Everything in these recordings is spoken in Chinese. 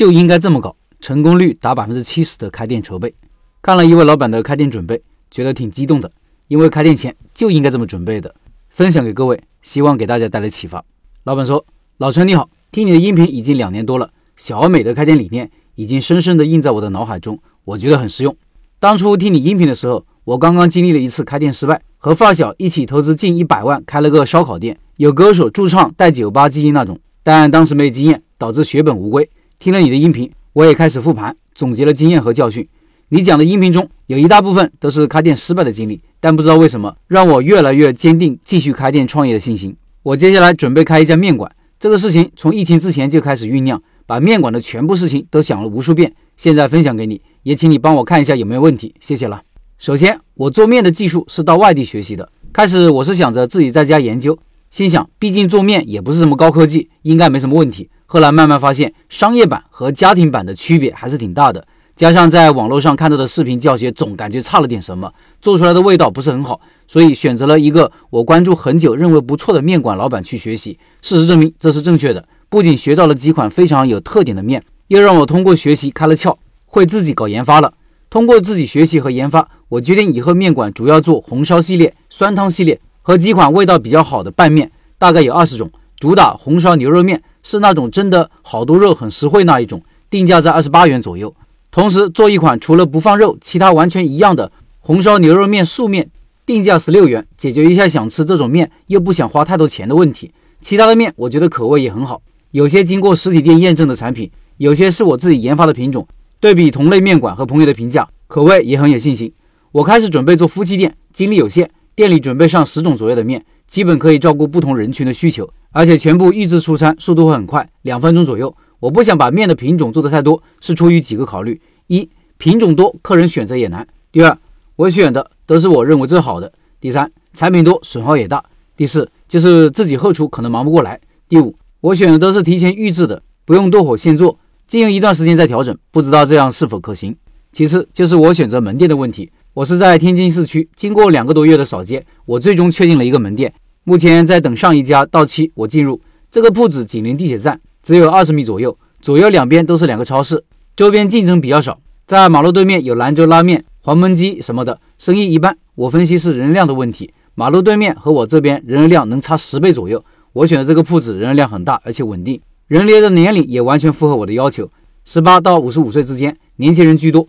就应该这么搞，成功率达百分之七十的开店筹备。看了一位老板的开店准备，觉得挺激动的，因为开店前就应该这么准备的。分享给各位，希望给大家带来启发。老板说：“老陈你好，听你的音频已经两年多了，小而美的开店理念已经深深的印在我的脑海中，我觉得很实用。当初听你音频的时候，我刚刚经历了一次开店失败，和发小一起投资近一百万开了个烧烤店，有歌手驻唱带酒吧基因那种，但当时没经验，导致血本无归。听了你的音频，我也开始复盘，总结了经验和教训。你讲的音频中有一大部分都是开店失败的经历，但不知道为什么让我越来越坚定继续开店创业的信心。我接下来准备开一家面馆，这个事情从疫情之前就开始酝酿，把面馆的全部事情都想了无数遍，现在分享给你，也请你帮我看一下有没有问题，谢谢了。首先，我做面的技术是到外地学习的，开始我是想着自己在家研究，心想毕竟做面也不是什么高科技，应该没什么问题。后来慢慢发现，商业版和家庭版的区别还是挺大的。加上在网络上看到的视频教学，总感觉差了点什么，做出来的味道不是很好，所以选择了一个我关注很久、认为不错的面馆老板去学习。事实证明，这是正确的。不仅学到了几款非常有特点的面，又让我通过学习开了窍，会自己搞研发了。通过自己学习和研发，我决定以后面馆主要做红烧系列、酸汤系列和几款味道比较好的拌面，大概有二十种，主打红烧牛肉面。是那种真的好多肉很实惠那一种，定价在二十八元左右。同时做一款除了不放肉，其他完全一样的红烧牛肉面素面，定价十六元，解决一下想吃这种面又不想花太多钱的问题。其他的面我觉得口味也很好，有些经过实体店验证的产品，有些是我自己研发的品种。对比同类面馆和朋友的评价，口味也很有信心。我开始准备做夫妻店，精力有限，店里准备上十种左右的面，基本可以照顾不同人群的需求。而且全部预制出餐，速度会很快，两分钟左右。我不想把面的品种做得太多，是出于几个考虑：一，品种多，客人选择也难；第二，我选的都是我认为最好的；第三，产品多，损耗也大；第四，就是自己后厨可能忙不过来；第五，我选的都是提前预制的，不用剁火现做，经营一段时间再调整，不知道这样是否可行。其次就是我选择门店的问题，我是在天津市区，经过两个多月的扫街，我最终确定了一个门店。目前在等上一家到期，我进入这个铺子，紧邻地铁站，只有二十米左右，左右两边都是两个超市，周边竞争比较少。在马路对面有兰州拉面、黄焖鸡什么的，生意一般。我分析是人流量的问题，马路对面和我这边人流量能差十倍左右。我选的这个铺子人流量很大，而且稳定，人流的年龄也完全符合我的要求，十八到五十五岁之间，年轻人居多。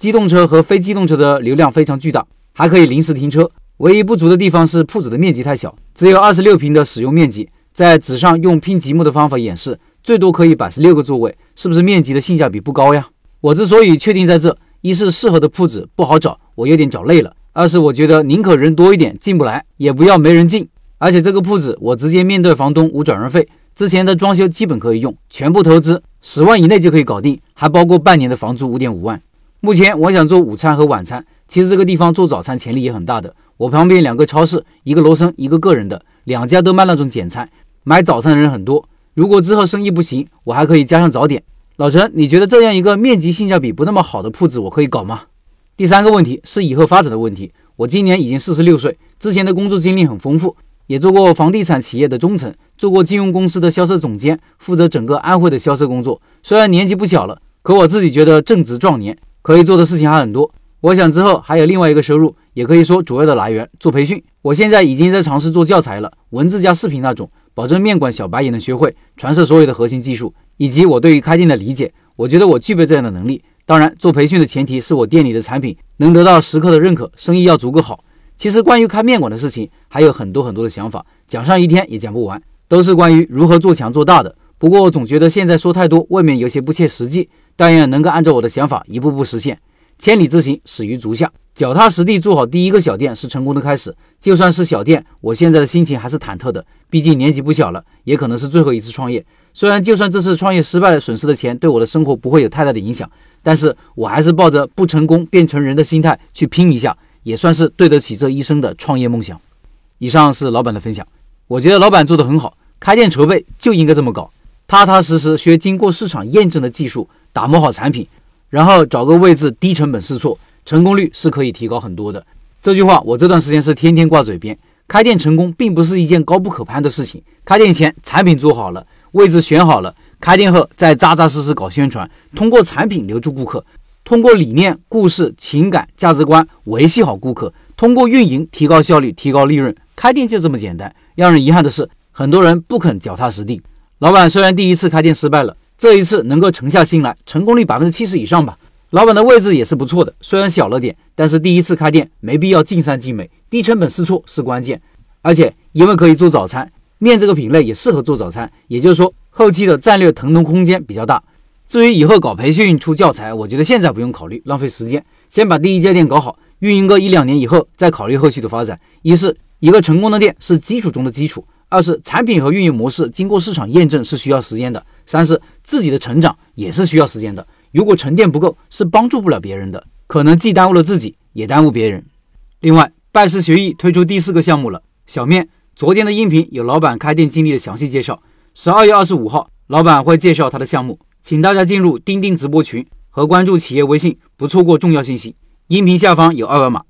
机动车和非机动车的流量非常巨大，还可以临时停车。唯一不足的地方是铺子的面积太小，只有二十六平的使用面积，在纸上用拼积木的方法演示，最多可以摆十六个座位，是不是面积的性价比不高呀？我之所以确定在这，一是适合的铺子不好找，我有点找累了；二是我觉得宁可人多一点进不来，也不要没人进。而且这个铺子我直接面对房东无转让费，之前的装修基本可以用，全部投资十万以内就可以搞定，还包括半年的房租五点五万。目前我想做午餐和晚餐，其实这个地方做早餐潜力也很大的。我旁边两个超市，一个罗森，一个个人的，两家都卖那种简餐，买早餐的人很多。如果之后生意不行，我还可以加上早点。老陈，你觉得这样一个面积性价比不那么好的铺子，我可以搞吗？第三个问题是以后发展的问题。我今年已经四十六岁，之前的工作经历很丰富，也做过房地产企业的中层，做过金融公司的销售总监，负责整个安徽的销售工作。虽然年纪不小了，可我自己觉得正值壮年，可以做的事情还很多。我想之后还有另外一个收入，也可以说主要的来源做培训。我现在已经在尝试做教材了，文字加视频那种，保证面馆小白也能学会，传授所有的核心技术以及我对于开店的理解。我觉得我具备这样的能力。当然，做培训的前提是我店里的产品能得到食客的认可，生意要足够好。其实关于开面馆的事情还有很多很多的想法，讲上一天也讲不完，都是关于如何做强做大的。不过我总觉得现在说太多，未免有些不切实际。但愿能够按照我的想法一步步实现。千里之行，始于足下。脚踏实地做好第一个小店是成功的开始。就算是小店，我现在的心情还是忐忑的，毕竟年纪不小了，也可能是最后一次创业。虽然就算这次创业失败了，损失的钱对我的生活不会有太大的影响，但是我还是抱着不成功变成人的心态去拼一下，也算是对得起这一生的创业梦想。以上是老板的分享，我觉得老板做得很好，开店筹备就应该这么搞，踏踏实实学经过市场验证的技术，打磨好产品。然后找个位置，低成本试错，成功率是可以提高很多的。这句话我这段时间是天天挂嘴边。开店成功并不是一件高不可攀的事情。开店前产品做好了，位置选好了，开店后再扎扎实实搞宣传，通过产品留住顾客，通过理念、故事、情感、价值观维系好顾客，通过运营提高效率、提高利润。开店就这么简单。让人遗憾的是，很多人不肯脚踏实地。老板虽然第一次开店失败了，这一次能够沉下心来，成功率百分之七十以上吧。老板的位置也是不错的，虽然小了点，但是第一次开店没必要尽善尽美，低成本试错是关键。而且因为可以做早餐，面这个品类也适合做早餐，也就是说。后期的战略腾挪空间比较大。至于以后搞培训出教材，我觉得现在不用考虑，浪费时间。先把第一家店搞好，运营个一两年以后再考虑后续的发展。一是一个成功的店是基础中的基础；二是产品和运营模式经过市场验证是需要时间的；三是自己的成长也是需要时间的。如果沉淀不够，是帮助不了别人的，可能既耽误了自己，也耽误别人。另外，拜师学艺推出第四个项目了。小面昨天的音频有老板开店经历的详细介绍。十二月二十五号，老板会介绍他的项目，请大家进入钉钉直播群和关注企业微信，不错过重要信息。音频下方有二维码。